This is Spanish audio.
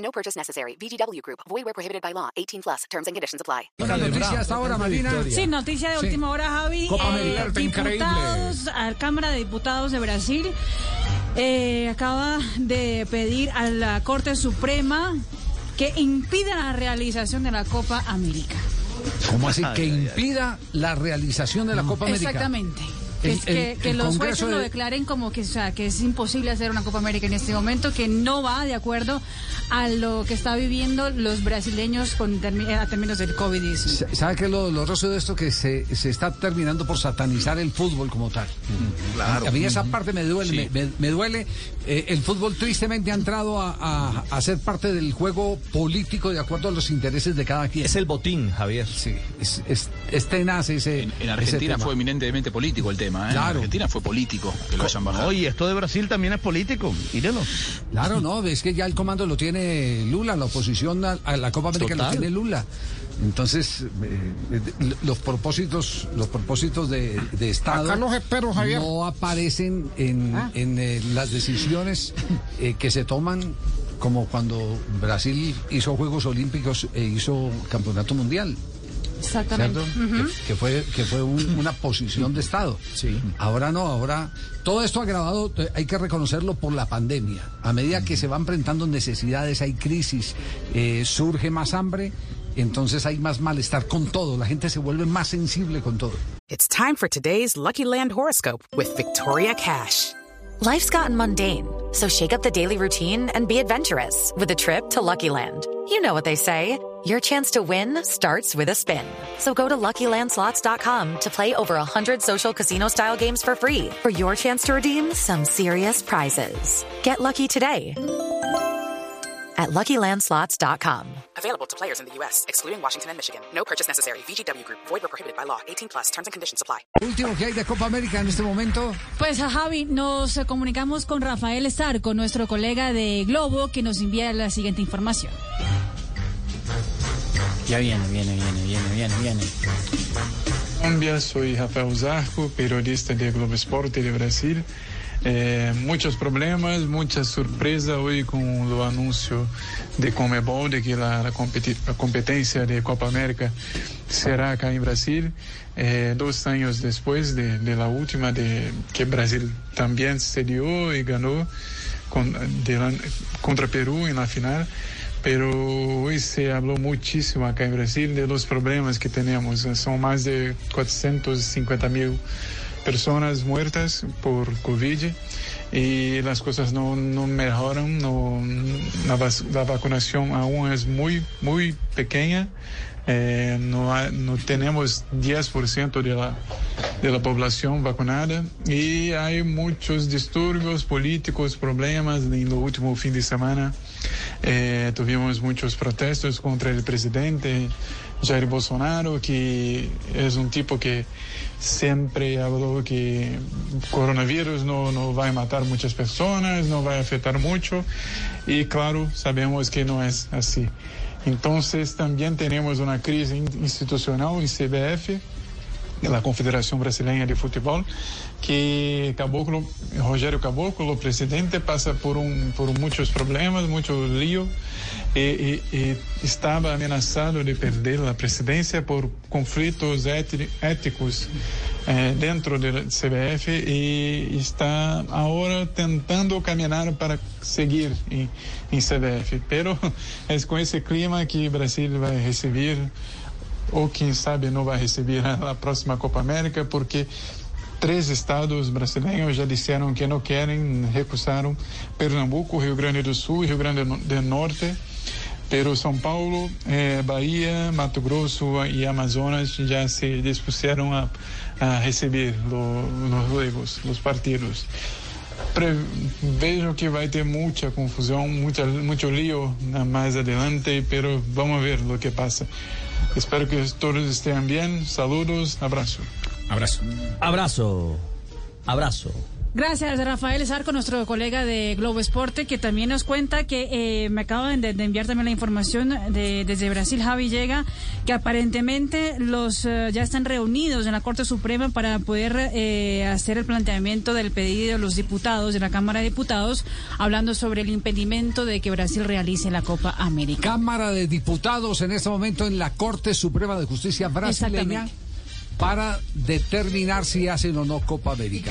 No purchase necessary. VGW Group. Void where prohibited by law. 18 plus. Terms and conditions apply. Una noticia hasta ahora, Marina. Sí, noticia de Sí. última hora, Javi. Copa está diputados, a la Cámara de Diputados de Brasil eh, acaba de pedir a la Corte Suprema que impida la realización de la Copa América. ¿Cómo así? Que impida la realización de la Copa América. Exactamente. Que, El- que, el- que el los jueces lo de- declaren como que, o sea, que es imposible hacer una Copa América en este momento, que no va de acuerdo a lo que está viviendo los brasileños con termi- a términos del COVID-19. ¿Sabe qué es lo doloroso de esto? Que se, se está terminando por satanizar el fútbol como tal. A- A mí esa parte me duele. Me, me- me duele. Eh, el fútbol tristemente ha entrado a, a- a ser parte del juego político de acuerdo a los intereses de cada quien. Es el botín, Javier. Sí, es, es, es tenaz ese. En, en ese Argentina tema. fue eminentemente político el tema, ¿eh? Claro. En Argentina fue político que lo hayan bajado. Oye, esto de Brasil también es político. Mírelo. Claro, no, es que ya el comando lo tiene Lula, la oposición a, a la Copa América lo Total. tiene Lula. Entonces, eh, eh, los propósitos, los propósitos de, de Estado Acá los espero, Javier. no aparecen en, en, eh, las decisiones eh, que se toman como cuando Brasil hizo Juegos Olímpicos e hizo Campeonato Mundial. Exactamente. ¿cierto? que, que fue que fue un- una posición de Estado. Sí. Ahora no, ahora todo esto agravado, eh, hay que reconocerlo por la pandemia. A medida que se van enfrentando necesidades, hay crisis, eh, surge más hambre, entonces hay más malestar con todo. La gente se vuelve más sensible con todo. It's time for today's Lucky Land horoscope with Victoria Cash. Life's gotten mundane, so shake up the daily routine and be adventurous with a trip to Lucky Land. You know what they say. Your chance to win starts with a spin. So go to LuckyLandSlots.com to play over 100 social casino-style games for free for your chance to redeem some serious prizes. Get lucky today at LuckyLandSlots.com. Available to players in the U.S., excluding Washington and Michigan. No purchase necessary. VGW Group, void where prohibited by law. 18 plus terms and conditions apply. Último que hay de Copa América en este momento. Pues a Javi, nos comunicamos con Rafael Starco, nuestro colega de Globo, que nos envía la siguiente información. Ya viene, viene, viene, viene, viene, viene. Colombia, soy Rafael Zarco, periodista de Globo Esporte de Brasil. Eh, muchos problemas, mucha sorpresa hoy con el anuncio de Comebol de que la, la la competencia de Copa América será acá en Brasil. Eh, dos años después de, de la última, de que Brasil también se dio y ganó con- de la- contra Perú en la final. Pero hoy se habló muchísimo acá en Brasil de los problemas que tenemos. Son más de 450 mil personas muertas por COVID y las cosas no, no mejoran. No, la, la vacunación aún es muy, muy pequeña. Eh, no, hay- no tenemos 10% de la, de la población vacunada y hay muchos disturbios políticos, problemas en el último fin de semana. Eh, tuvimos muchos protestos contra el presidente Jair Bolsonaro, que es un tipo que siempre habló que coronavirus no, no va a matar muchas personas, no va a afectar mucho, y claro, sabemos que no es así. Entonces también tenemos una crisis in- institucional en CBF, da Confederação Brasileira de Futebol, que Caboclo, Rogério Caboclo, o presidente, passa por um por muitos problemas, muito lío, e, e, e estava ameaçado de perder a presidência por conflitos éticos eh, dentro da CBF e está agora tentando caminhar para seguir em, em CBF. Pero é com esse clima que o Brasil vai receber ou quem sabe não vai receber a próxima Copa América, porque três estados brasileiros já disseram que não querem, recusaram Pernambuco, Rio Grande do Sul e Rio Grande do Norte. Pero São Paulo, eh, Bahia, Mato Grosso e Amazonas já se dispuseram a, a receber lo- los juegos, los partidos. prevejo que vai ter muita confusão, muita, muito lío mais adelante, pero vamos ver o que passa. Espero que todos estén bien. Saludos, abrazo. Abrazo. Abrazo. Abrazo. Gracias, Rafael Zarco, nuestro colega de Globo Esporte, que también nos cuenta que eh, me acaban de, de, enviar también la información de, desde Brasil, Javi llega, que aparentemente los uh, ya están reunidos en la Corte Suprema para poder eh, hacer el planteamiento del pedido de los diputados de la Cámara de Diputados, hablando sobre el impedimento de que Brasil realice la Copa América. Cámara de Diputados en este momento en la Corte Suprema de Justicia brasileña para determinar si hacen o no Copa América.